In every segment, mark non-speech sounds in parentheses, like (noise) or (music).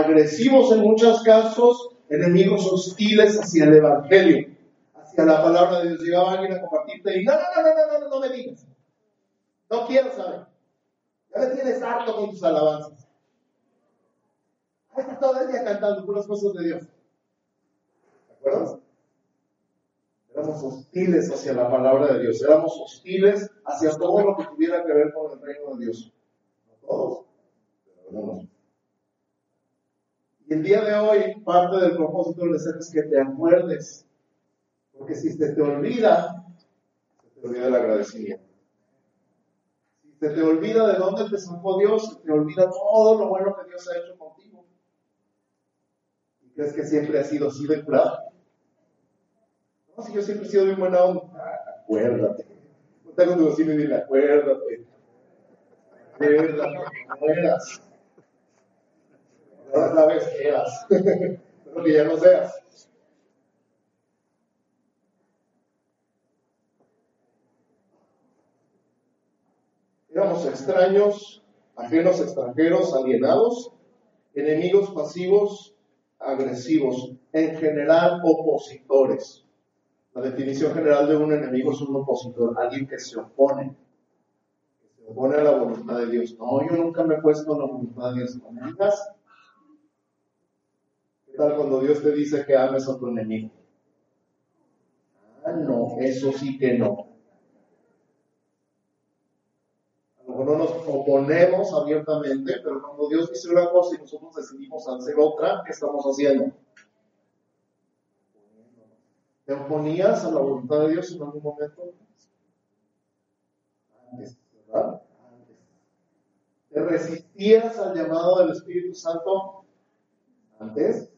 agresivos en muchos casos, enemigos hostiles hacia el Evangelio, hacia la palabra de Dios. Llegaba alguien a compartirte y no, no, no, no, no, no, no me digas. No quiero saber. Ya me tienes harto con tus alabanzas. Ahí está todo el día cantando puras cosas de Dios. ¿Te acuerdas? Éramos hostiles hacia la palabra de Dios. Éramos hostiles hacia todo lo que tuviera que ver con el reino de Dios. No todos, pero algunos. El día de hoy, parte del propósito del ser es que te acuerdes. Porque si se te olvida, se te olvida el agradecimiento. Si se te olvida de dónde te sacó Dios, se te olvida todo lo bueno que Dios ha hecho contigo. ¿Y crees que siempre ha sido así de curado? No, si yo siempre he sido bien buena onda. Ah, acuérdate. No tengo tu vecino y dile, acuérdate. Acuérdate, que eras. (laughs) Pero que ya. Éramos extraños, ajenos, extranjeros, alienados, enemigos pasivos, agresivos, en general opositores. La definición general de un enemigo es un opositor, alguien que se opone, que se opone a la voluntad de Dios. No, yo nunca me he puesto a la voluntad de Dios. No me digas ¿Qué cuando Dios te dice que ames a tu enemigo? Ah, no, eso sí que no. A lo mejor no nos oponemos abiertamente, pero cuando Dios dice una cosa y nosotros decidimos hacer otra, ¿qué estamos haciendo? ¿Te oponías a la voluntad de Dios en algún momento? Antes, ¿verdad? ¿Te resistías al llamado del Espíritu Santo antes?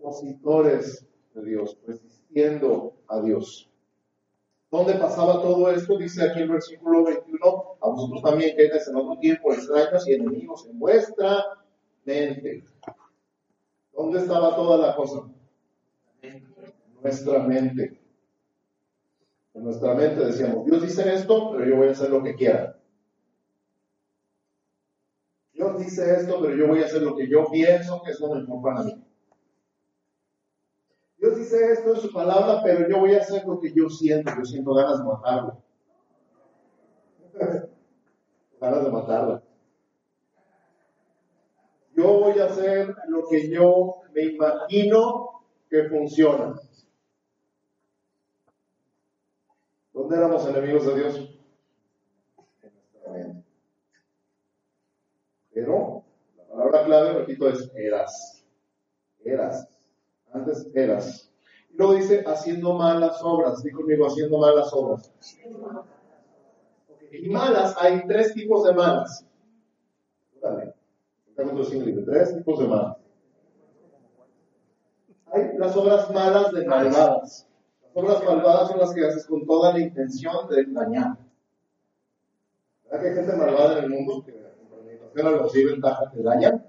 Opositores de Dios, resistiendo a Dios. ¿Dónde pasaba todo esto? Dice aquí el versículo 21, a vosotros también que en otro tiempo extraños y enemigos en vuestra mente. ¿Dónde estaba toda la cosa? En nuestra mente. En nuestra mente decíamos, Dios dice esto, pero yo voy a hacer lo que quiera. Dios dice esto, pero yo voy a hacer lo que yo pienso que es lo mejor para mí. Dios dice esto en su palabra, pero yo voy a hacer lo que yo siento. Yo siento ganas de matarlo. (laughs) ganas de matarla. Yo voy a hacer lo que yo me imagino que funciona. ¿Dónde éramos enemigos de Dios? Pero la palabra clave, repito, es eras. Eras. Antes eras. Y luego dice haciendo malas obras. Dí conmigo, haciendo malas obras. Y malas, hay tres tipos de malas. Dale. Tres tipos de malas. Hay las obras malas de malvadas. Las obras malvadas son las que haces con toda la intención de dañar. ¿Verdad que hay gente malvada en el mundo que los y ventaja te dañan,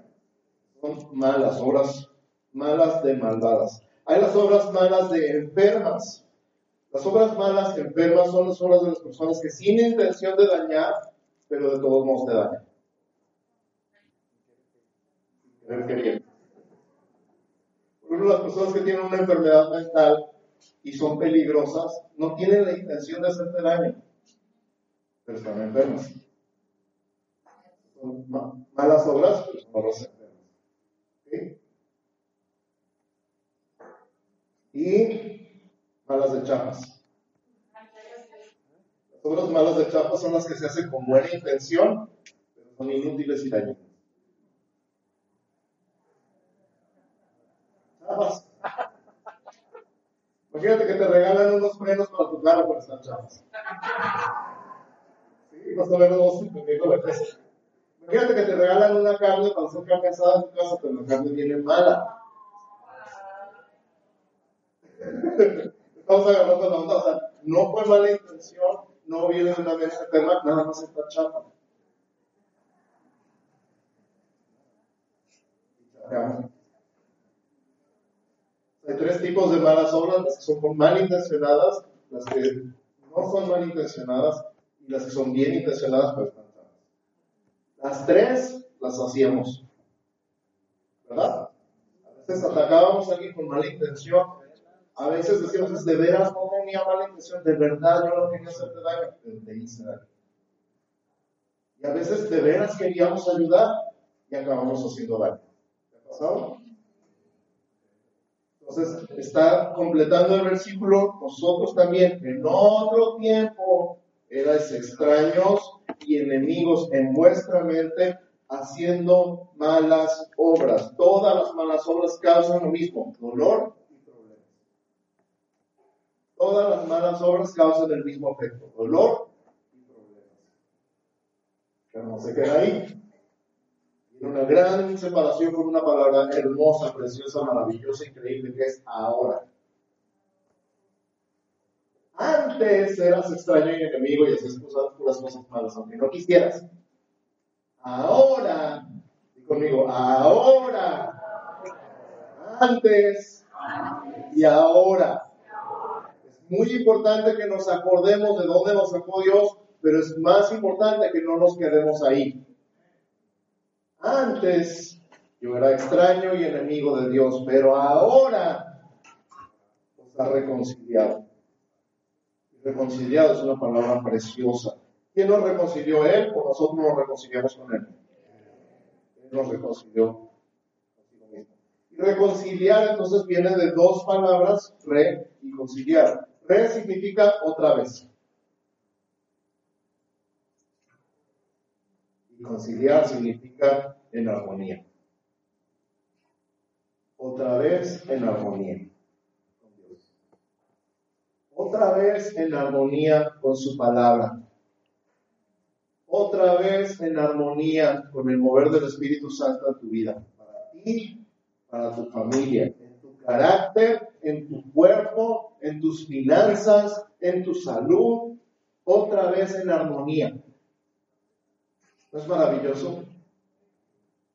son malas obras, malas de malvadas. Hay las obras malas de enfermas. Las obras malas enfermas son las obras de las personas que sin intención de dañar, pero de todos modos te dañan. Por ejemplo, las personas que tienen una enfermedad mental y son peligrosas, no tienen la intención de hacerte daño, pero están enfermas malas obras, pues no Y malas de chapas. Las obras malas de chapas son las que se hacen con buena intención, pero son inútiles y dañinas. Chapas. Imagínate que te regalan unos frenos para tu carro por estas chapas. Sí, más o menos entendiendo la. Fíjate que te regalan una carne para hacer carne asada en tu casa, pero la carne viene mala. (laughs) Estamos agarrando la onda, o sea, no fue mala intención, no viene de una mente eterna, nada más está chapa. Hay tres tipos de malas obras, las que son malintencionadas, las que no son malintencionadas y las que son bien intencionadas, pero las tres las hacíamos. ¿Verdad? A veces atacábamos a alguien con mala intención. A veces decíamos, de veras no tenía mala intención, de verdad yo no quería hacerte daño, te hice daño. Y a veces de veras queríamos ayudar y acabamos haciendo daño. ¿Te ha pasado? Entonces, está completando el versículo, nosotros también en otro tiempo erais extraños y enemigos en vuestra mente, haciendo malas obras. Todas las malas obras causan lo mismo, dolor y problemas. Todas las malas obras causan el mismo efecto, dolor y problemas. Pero no se queda ahí una gran separación con una palabra hermosa, preciosa, maravillosa, increíble, que es ahora. Antes eras extraño y enemigo y hacías cosas, puras cosas malas, aunque no quisieras. Ahora, y conmigo, ahora, antes y ahora. Es muy importante que nos acordemos de dónde nos sacó Dios, pero es más importante que no nos quedemos ahí. Antes yo era extraño y enemigo de Dios, pero ahora nos ha reconciliado. Reconciliado es una palabra preciosa. ¿Quién nos reconcilió? Él o nosotros nos reconciliamos con Él. Él nos reconcilió Y reconciliar entonces viene de dos palabras, re y conciliar. Re significa otra vez. conciliar significa en armonía. Otra vez en armonía. Otra vez en armonía con su palabra. Otra vez en armonía con el mover del Espíritu Santo en tu vida. Para ti, para tu familia, en tu carácter, en tu cuerpo, en tus finanzas, en tu salud. Otra vez en armonía. ¿No es maravilloso?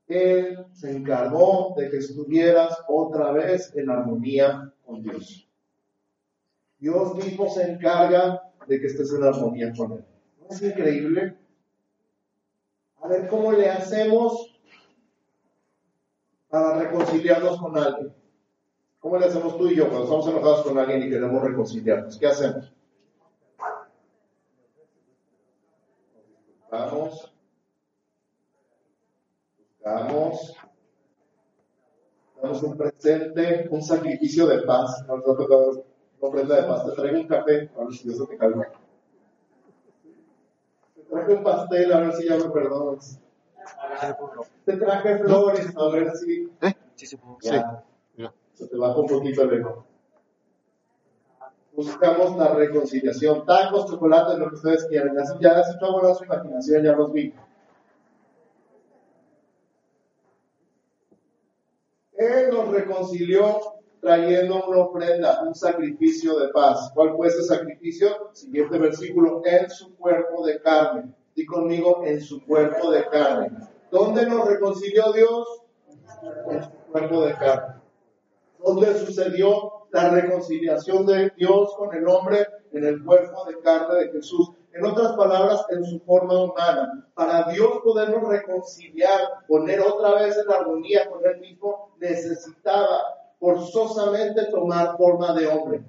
Él se encargó de que estuvieras otra vez en armonía con Dios. Dios mismo se encarga de que estés en armonía con Él. ¿No es increíble? A ver cómo le hacemos para reconciliarnos con alguien. ¿Cómo le hacemos tú y yo cuando estamos enojados con alguien y queremos reconciliarnos? ¿Qué hacemos? Vamos, Damos, damos un presente, un sacrificio de paz. Nos ofrenda de paz. Te traigo un café, a ver si eso te calma. Te traje un pastel, a ver si ya me perdonas. Te traje flores, a ver si. ¿Eh? Sí, sí, sí. Se te baja un poquito el ego. Buscamos la reconciliación. Tacos, chocolate, lo que ustedes quieran. Ya echó su imaginación, ya los vi. Él nos reconcilió trayendo una ofrenda, un sacrificio de paz. ¿Cuál fue ese sacrificio? Siguiente versículo, en su cuerpo de carne. Di conmigo, en su cuerpo de carne. ¿Dónde nos reconcilió Dios? En su cuerpo de carne. ¿Dónde sucedió la reconciliación de Dios con el hombre? En el cuerpo de carne de Jesús. En otras palabras, en su forma humana. Para Dios podernos reconciliar, poner otra vez en armonía con Él mismo, necesitaba forzosamente tomar forma de hombre.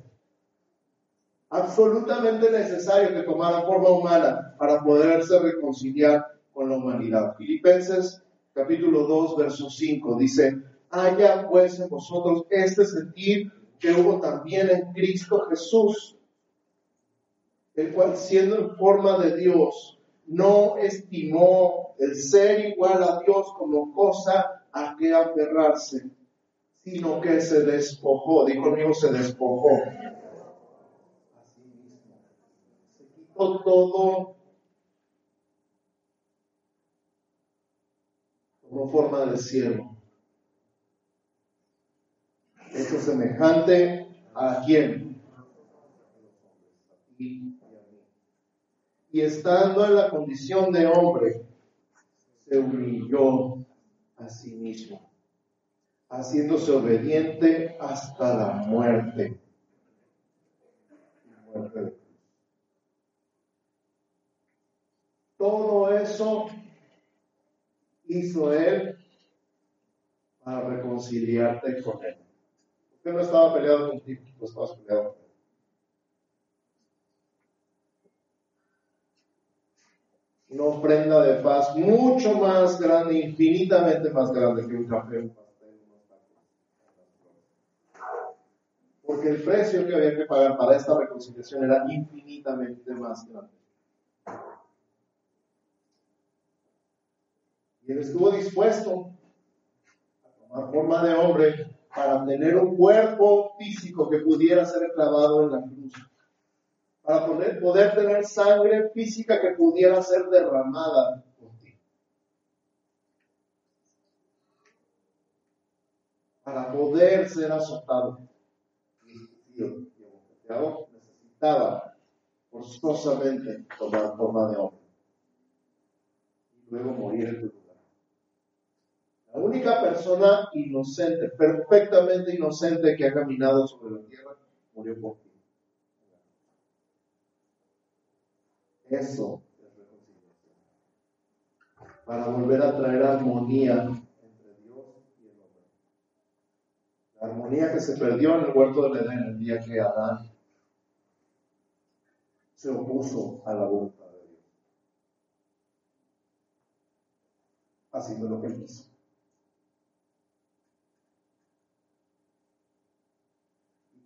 Absolutamente necesario que tomara forma humana para poderse reconciliar con la humanidad. Filipenses capítulo 2, verso 5 dice, haya pues en vosotros este sentir que hubo también en Cristo Jesús el cual siendo en forma de Dios, no estimó el ser igual a Dios como cosa a que aferrarse, sino que se despojó, dijo conmigo, se despojó. Se quitó todo como forma de cielo. Esto semejante a quién? y estando en la condición de hombre, se humilló a sí mismo, haciéndose obediente hasta la muerte. Todo eso hizo Él para reconciliarte con Él. Usted no estaba peleado contigo, no estabas peleado con Él. Una ofrenda de paz mucho más grande, infinitamente más grande que un café, un pastel, unos tacos. El precio que había que pagar para esta reconciliación era infinitamente más grande. Y él estuvo dispuesto a tomar forma de hombre para tener un cuerpo físico que pudiera ser clavado en la cruz. Para poder, poder tener sangre física que pudiera ser derramada por ti. Para poder ser azotado. Y necesitaba forzosamente tomar forma de hombre. Y luego morir en tu la única persona inocente, perfectamente inocente que ha caminado sobre la tierra, murió por ti. Eso es reconciliación. Para volver a traer armonía entre Dios y el hombre. La armonía que se perdió en el huerto del Edén el día que Adán se opuso a la voluntad de Dios. Haciendo lo que él quiso.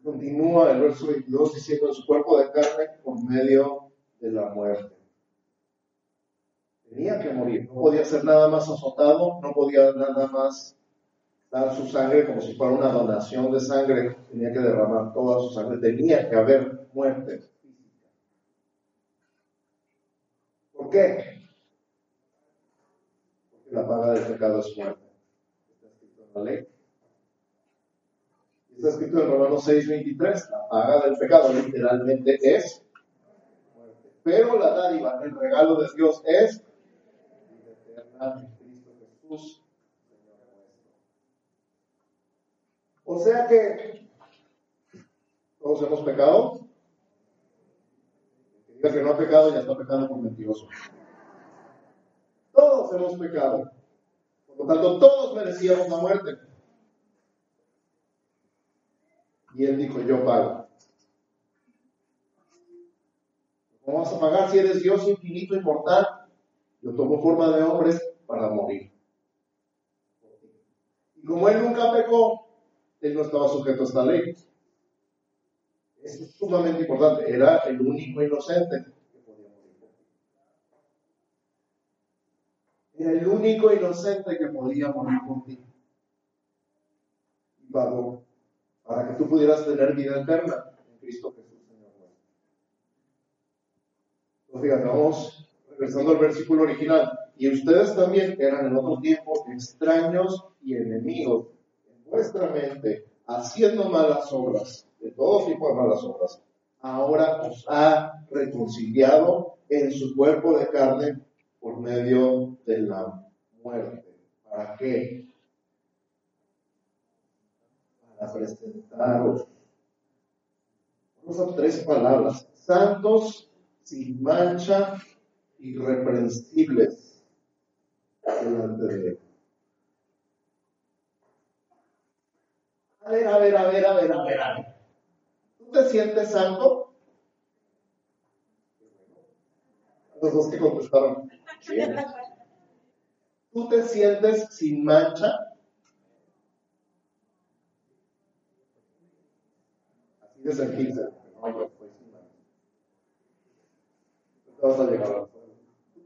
continúa el verso 22 diciendo en su cuerpo de carne por medio de la muerte. Tenía que morir, no podía ser nada más azotado, no podía nada más dar su sangre como si fuera una donación de sangre, tenía que derramar toda su sangre, tenía que haber muerte ¿Por qué? Porque la paga del pecado es muerte. Está escrito en la ley. Está escrito en Romanos 6:23, la paga del pecado literalmente es muerte. Pero la dádiva, el regalo de Dios es vida eterna en Cristo Jesús, Señor nuestro. O sea que todos hemos pecado. El que no ha pecado ya está pecando por mentiroso. Todos hemos pecado. Por lo tanto, todos merecíamos la muerte. Y él dijo, yo pago. ¿Cómo vas a pagar si eres Dios infinito, inmortal? Yo tomo forma de hombre para morir. Y como él nunca pecó, él no estaba sujeto a esta ley. Es sumamente importante. Era el único inocente que podía morir. Era el único inocente que podía morir por ti. Y pagó para que tú pudieras tener vida eterna en Cristo Jesús, Señor. Entonces, vamos regresando al versículo original. Y ustedes también eran en otro tiempo extraños y enemigos en vuestra mente, haciendo malas obras, de todo tipo de malas obras. Ahora os ha reconciliado en su cuerpo de carne por medio de la muerte. ¿Para qué? a presentaros. Vamos a tres palabras. Santos, sin mancha, irreprensibles delante de. Ver, a ver, a ver, a ver, a ver, a ver. ¿Tú te sientes santo? Los dos que contestaron. ¿Tú te sientes sin mancha? desde el 15. vas a llegar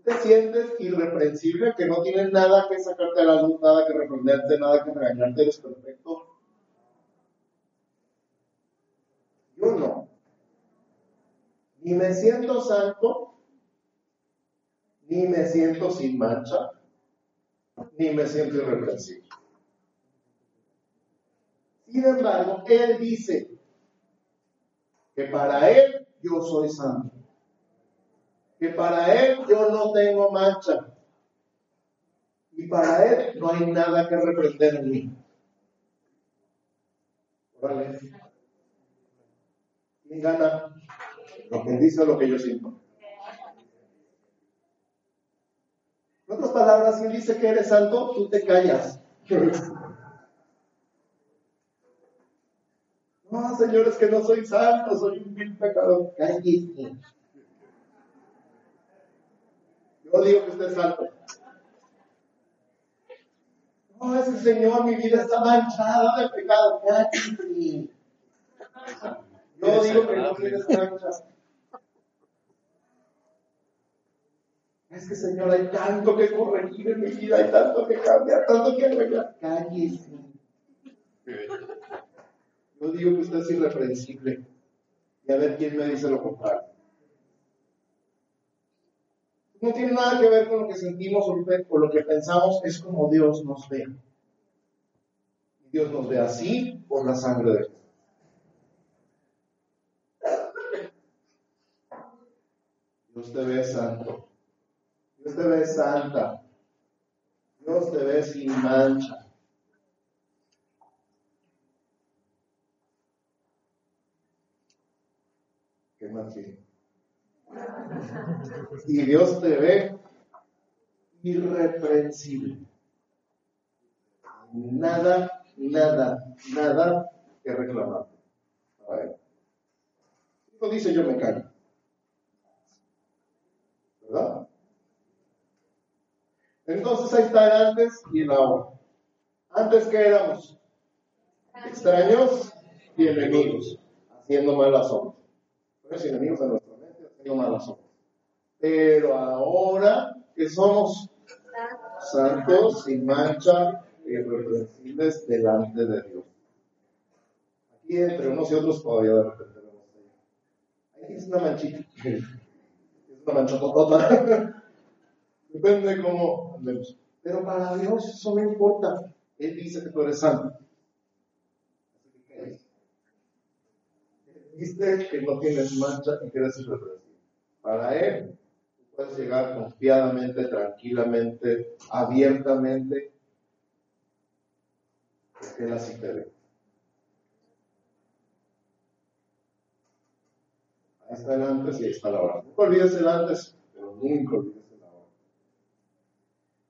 te sientes irreprensible, que no tienes nada que sacarte a la luz, nada que reprenderte, nada que regañarte, eres perfecto. Yo no. Ni me siento santo, ni me siento sin mancha, ni me siento irreprensible. Sin embargo, Él dice, que para Él yo soy santo, que para Él yo no tengo mancha y para Él no hay nada que reprender en mí. ¿Quién gana? Lo dice lo que yo siento. En otras palabras, si él dice que eres santo, tú te callas. (laughs) No, señores, que no soy santo, soy un vil pecador. Cállese. Yo digo que usted es santo. No, es que Señor, mi vida está manchada de pecado. Cállese. Yo digo que no tienes mancha. Es que Señor, hay tanto que corregir en mi vida, hay tanto que cambiar, tanto que arreglar. Cállese. Yo digo que usted es irreprensible. Y a ver quién me dice lo contrario. No tiene nada que ver con lo que sentimos o lo que pensamos, es como Dios nos ve. Dios nos ve así por la sangre de Jesús. Dios te ve santo. Dios te ve santa. Dios te ve sin mancha. Y Dios te ve irreprensible. Nada, nada, nada que reclamar. A ver. Dice yo me callo. ¿Verdad? Entonces ahí está el antes y el ahora. Antes que éramos extraños y enemigos, haciendo malas obras enemigos de nuestra mente haciendo malas obras. Pero ahora que somos santos, sin mancha, irreprensibles delante de Dios. Aquí entre unos y otros todavía de repente vemos ahí. es una manchita. (laughs) Es una manchototota. (laughs) Depende de cómo andemos. Pero para Dios eso no importa. Él dice que tú eres santo. Viste que no tienes mancha y que eres irreprensible. Para Él, puedes llegar confiadamente, tranquilamente, abiertamente, porque Él así. Ahí está el antes y ahí está la hora. Nunca olvides el antes, pero nunca olvides.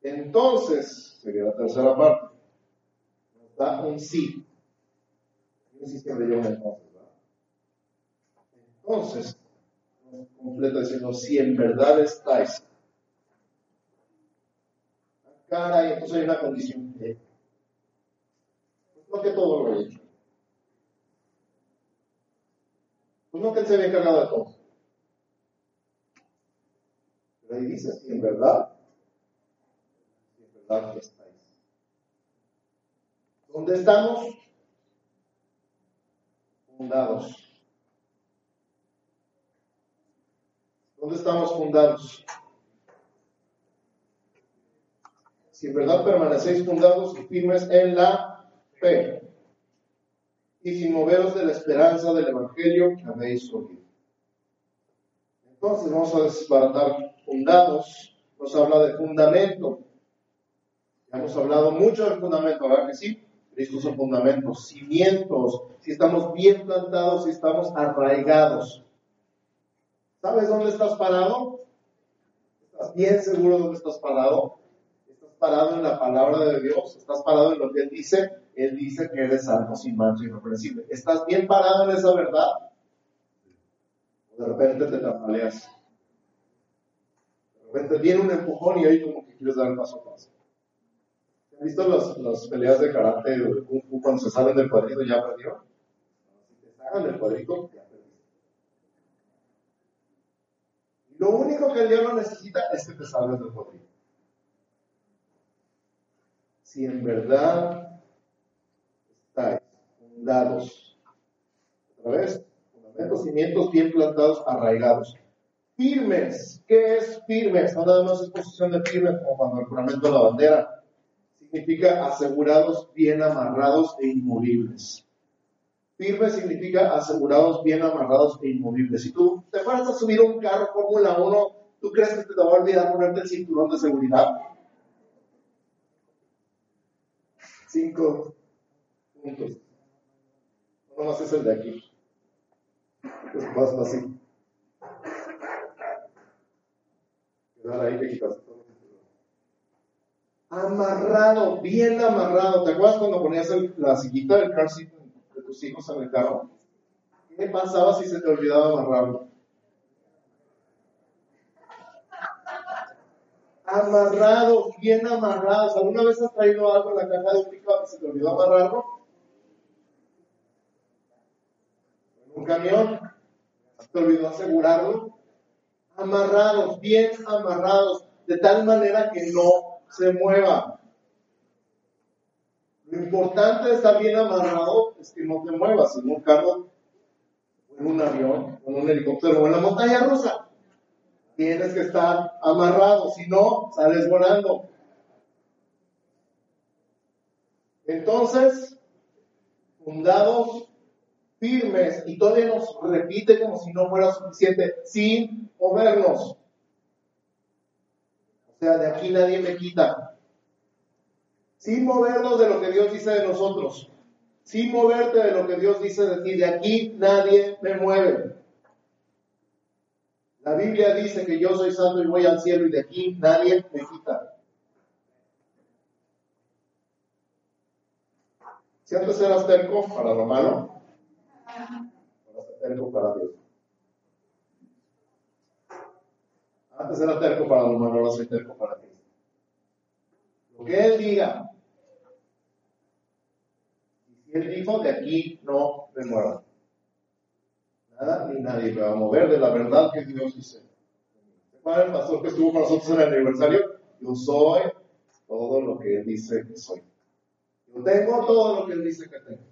Entonces, sería la tercera parte. Nos da un sí. No sé si yo entonces. Entonces, completa diciendo, si en verdad estáis. Cara, y entonces hay una condición. Pues no que todo lo he hecho. Pues no que él se había encargado de todo. Pero ahí dice, si en verdad, verdad estáis. ¿Dónde estamos? Fundados ¿Dónde estamos fundados? Si en verdad permanecéis fundados y firmes en la fe, y sin moveros de la esperanza del Evangelio que habéis oído. Entonces vamos a desbaratar fundados, nos habla de fundamento. Hemos hablado mucho del fundamento, ¿verdad que sí? Estos son fundamentos, cimientos, si estamos bien plantados, si estamos arraigados. ¿Sabes dónde estás parado? ¿Estás bien seguro dónde estás parado? ¿Estás parado en la palabra de Dios? ¿Estás parado en lo que Él dice? Él dice que eres santo, sin mancha, irreprensible. ¿Estás bien parado en esa verdad? de repente te tambaleas. De repente viene un empujón y ahí como que quieres dar el paso a paso. ¿Han visto las, peleas de karate o de kung fu cuando se salen del cuadrito ya perdió? Si te sacan del cuadrito, ya Lo único que el diablo necesita es que te salves del poder. Si en verdad estáis fundados, otra vez, fundamentos, cimientos bien plantados, arraigados, firmes. ¿Qué es firmes? No nada más es posición de firmes como cuando el juramento de la bandera. Significa asegurados, bien amarrados e inmovibles. Firme significa asegurados, bien amarrados e inmovibles. Si tú te fueras a subir un carro Fórmula 1, ¿tú crees que te va a olvidar ponerte el cinturón de seguridad? Cinco puntos. No más es el de aquí. Pues pasa así. Quedar ahí te quitas Amarrado, bien amarrado. ¿Te acuerdas cuando ponías la sillita del car seat de tus hijos en el carro? ¿Qué pasaba si se te olvidaba amarrarlo? Amarrados, bien amarrados. ¿Alguna vez has traído algo en la caja de un pico y se te olvidó amarrarlo? ¿En un camión? ¿Se te olvidó asegurarlo? Amarrados, bien amarrados, de tal manera que no se mueva. Lo importante de estar bien amarrado es que no te muevas en un carro, en un avión, en un helicóptero o en la montaña rusa. Tienes que estar amarrado, si no, sales volando. Entonces, fundados firmes, y todavía nos repite como si no fuera suficiente, sin movernos. De aquí nadie me quita. Sin movernos de lo que Dios dice de nosotros. Sin moverte de lo que Dios dice de ti. De aquí nadie me mueve. La Biblia dice que yo soy santo y voy al cielo y de aquí nadie me quita. Si antes eras terco para lo malo, terco para Dios. Antes era terco para lo malo, ahora soy terco para ti. Lo que Él diga. Y si Él dijo, de aquí no me mueva nada ni nadie me va a mover de la verdad que Dios dice. ¿Se el pastor que estuvo con nosotros en el aniversario? Yo soy todo lo que Él dice que soy. Yo tengo todo lo que Él dice que tengo.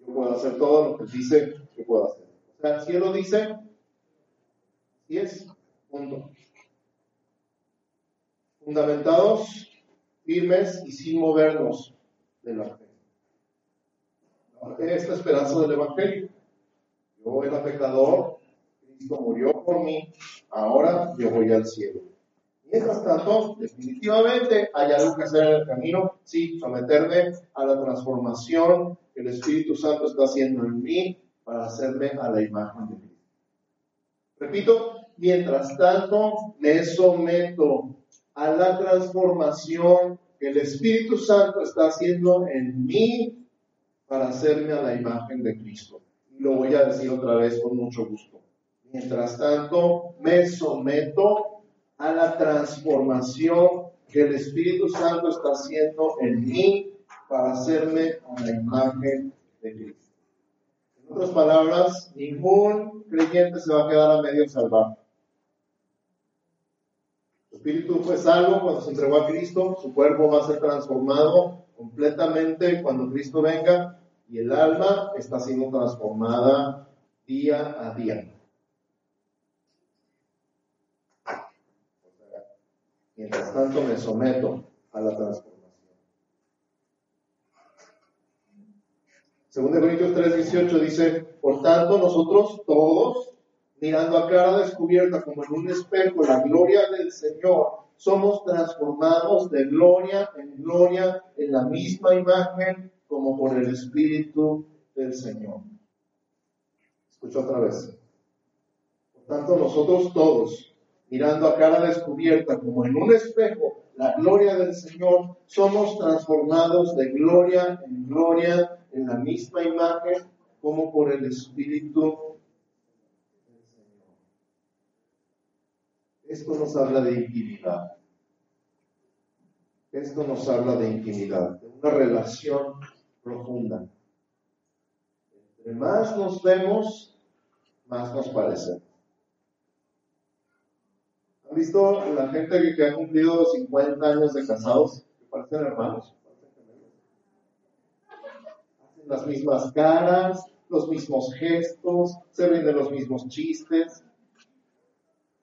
Yo puedo hacer todo lo que Él dice que puedo hacer. O sea, el cielo dice, y es, Fundamentados, firmes y sin movernos de la fe. Esta esperanza del Evangelio. Yo era pecador, Cristo murió por mí, ahora yo voy al cielo. Mientras tanto, definitivamente hay algo que hacer en el camino, sí, someterme a la transformación que el Espíritu Santo está haciendo en mí para hacerme a la imagen de Cristo. Repito, mientras tanto me someto a la transformación que el Espíritu Santo está haciendo en mí para hacerme a la imagen de Cristo lo voy a decir otra vez con mucho gusto. Mientras tanto, me someto a la transformación que el Espíritu Santo está haciendo en mí para hacerme a la imagen de Cristo. En otras palabras, ningún creyente se va a quedar a medio salvar. Espíritu fue salvo cuando se entregó a Cristo, su cuerpo va a ser transformado completamente cuando Cristo venga, y el alma está siendo transformada día a día. Mientras tanto me someto a la transformación. Segundo Corintios 3:18 dice, por tanto nosotros todos, mirando a cara descubierta como en un espejo la gloria del Señor, somos transformados de gloria en gloria en la misma imagen como por el Espíritu del Señor. Escucho otra vez. Por tanto, nosotros todos, mirando a cara descubierta como en un espejo la gloria del Señor, somos transformados de gloria en gloria en la misma imagen como por el Espíritu del Señor. Esto nos habla de intimidad. Esto nos habla de intimidad, de una relación profunda. Entre más nos vemos, más nos parecemos. ¿Han visto la gente que ha cumplido 50 años de casados? Que parecen hermanos. Hacen las mismas caras, los mismos gestos, se ríen de los mismos chistes,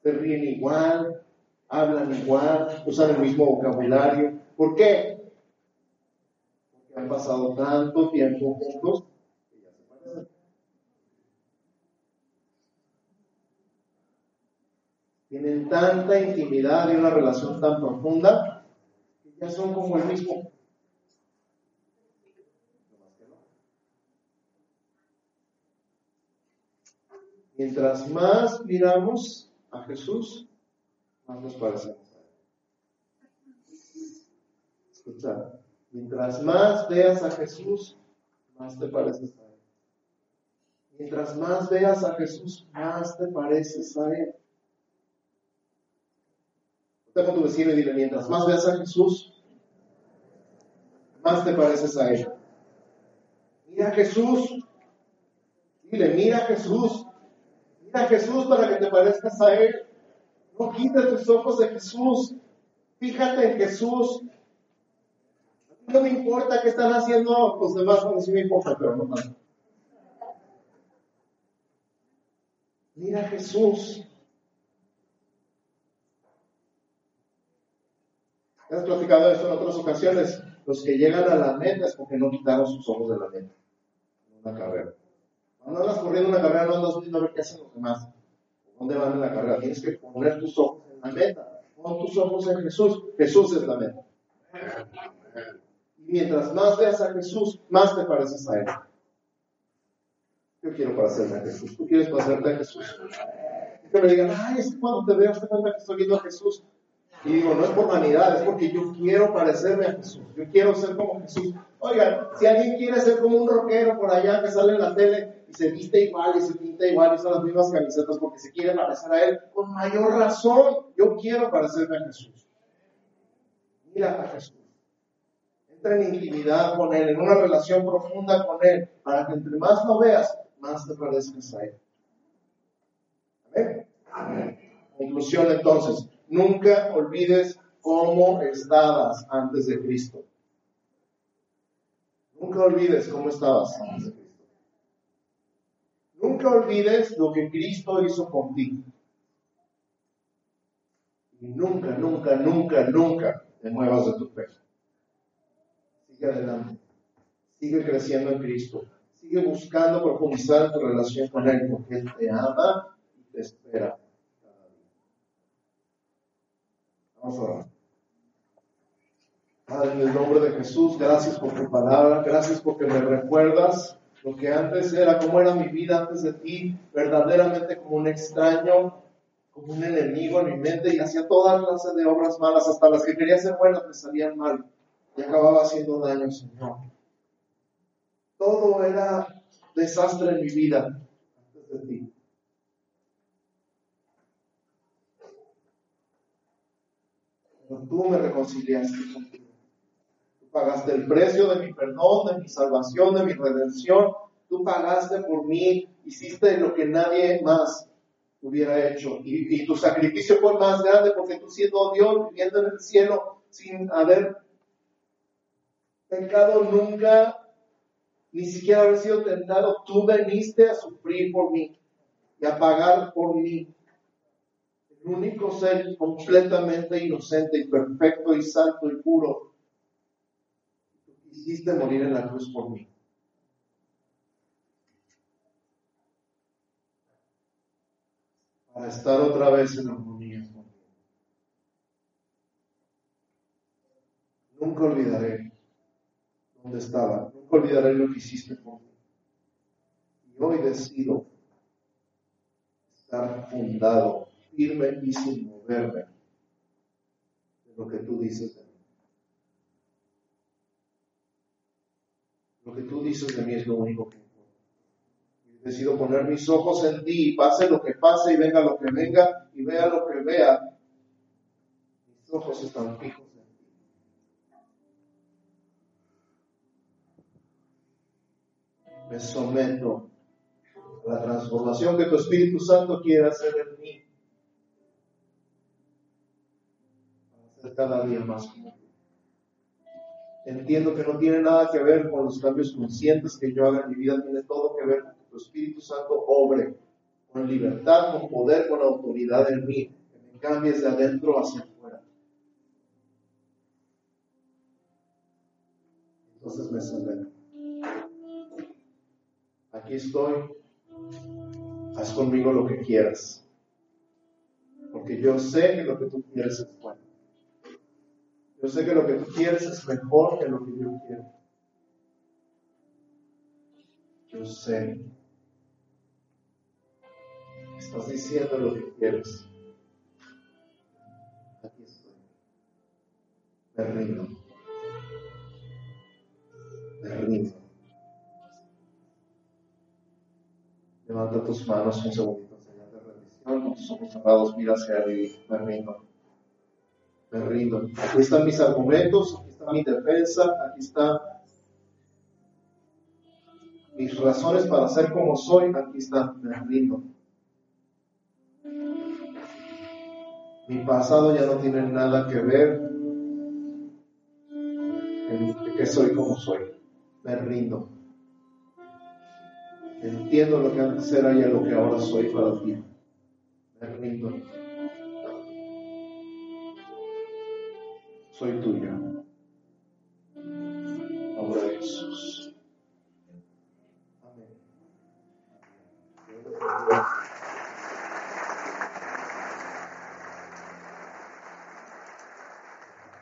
se ríen igual, hablan igual, usan el mismo vocabulario. ¿Por qué? han pasado tanto tiempo juntos que ya se parecen. Tienen tanta intimidad y una relación tan profunda que ya son como el mismo. Mientras más miramos a Jesús, más nos parecemos. Escucha, mientras más veas a Jesús, más te pareces a Él. Mientras más veas a Jesús, más te pareces a Él. Está con tu vecino y dile, mientras más veas a Jesús, más te pareces a Él. Mira a Jesús. Dile, mira a Jesús. Mira a Jesús para que te parezcas a Él. No quites tus ojos de Jesús. Fíjate en Jesús. No me importa qué están haciendo los demás, no sí me importa, pero no tanto. Mira a Jesús. Has platicado esto en otras ocasiones. Los que llegan a la meta es porque no quitaron sus ojos de la meta. Una carrera. Cuando andas corriendo una carrera, no andas viendo a ver qué hacen los demás. ¿Dónde van en la carrera? Tienes que poner tus ojos en la meta. Pon tus ojos en Jesús. Jesús es la meta. Y mientras más veas a Jesús, más te pareces a Él. Yo quiero parecerme a Jesús. ¿Tú quieres parecerte a Jesús? que me digan, ay, es que cuando te veo, te cuenta que estoy viendo a Jesús. Y digo, no es por vanidad, es porque yo quiero parecerme a Jesús. Yo quiero ser como Jesús. Oigan, si alguien quiere ser como un rockero por allá que sale en la tele y se viste igual y se pinta igual y usa las mismas camisetas porque se quiere parecer a él, con mayor razón, yo quiero parecerme a Jesús. Mira a Jesús. Entra en intimidad con Él, en una relación profunda con Él, para que entre más lo veas, más te parezcas a Él. Amén. Conclusión entonces, nunca olvides cómo estabas antes de Cristo. Nunca olvides cómo estabas antes de Cristo. Nunca olvides lo que Cristo hizo contigo. Y nunca, nunca, nunca, nunca te muevas de tu fe. Sigue adelante. Sigue creciendo en Cristo. Sigue buscando profundizar tu relación con Él porque Él te ama y te espera. Vamos a. Padre, en el nombre de Jesús, gracias por tu palabra, gracias porque me recuerdas lo que antes era, cómo era mi vida antes de ti, verdaderamente como un extraño, como un enemigo en mi mente y hacía todas clases de obras malas, hasta las que quería ser buenas me salían mal y acababa haciendo daño, Señor. Todo era desastre en mi vida antes de ti. Pero tú me reconciliaste contigo. Tú pagaste el precio de mi perdón, de mi salvación, de mi redención. Tú pagaste por mí, hiciste lo que nadie más hubiera hecho. Y, tu sacrificio fue más grande porque tú siendo Dios, viviendo en el cielo, sin haber pecado nunca, ni siquiera haber sido tentado, tú veniste a sufrir por mí y a pagar por mí el único ser completamente inocente y perfecto y santo y puro, quisiste morir en la cruz por mí. Para estar otra vez en armonía conmigo. Nunca olvidaré dónde estaba, nunca olvidaré lo que hiciste por mí. Y hoy decido estar fundado firme y sin moverme de lo que tú dices de mí. Lo que tú dices de mí es lo único que importa. Y decido poner mis ojos en ti y pase lo que pase y venga lo que venga y vea lo que vea. Mis ojos están fijos en ti. Me someto a la transformación que tu Espíritu Santo quiere hacer en mí. Cada día más como Entiendo que no tiene nada que ver con los cambios conscientes que yo haga en mi vida, tiene todo que ver con que tu Espíritu Santo obre con libertad, con poder, con autoridad en mí, que me cambies de adentro hacia afuera. Entonces me someto. Aquí estoy, haz conmigo lo que quieras, porque yo sé que lo que tú quieres es. Yo sé que lo que tú quieres es mejor que lo que yo quiero. Yo sé. Estás diciendo lo que quieres. Aquí estoy. Me rindo. Me rindo. Levanta tus manos un segundito, Señor, de rendición. Ojos cerrados, mira hacia Él. Me rindo. Me rindo. Aquí están mis argumentos, aquí está mi defensa, aquí están mis razones para ser como soy, aquí están. Me rindo. Mi pasado ya no tiene nada que ver en que soy como soy. Me rindo. Entiendo lo que antes era y lo que ahora soy para ti. Me rindo. foi tuya. Ahora Jesus.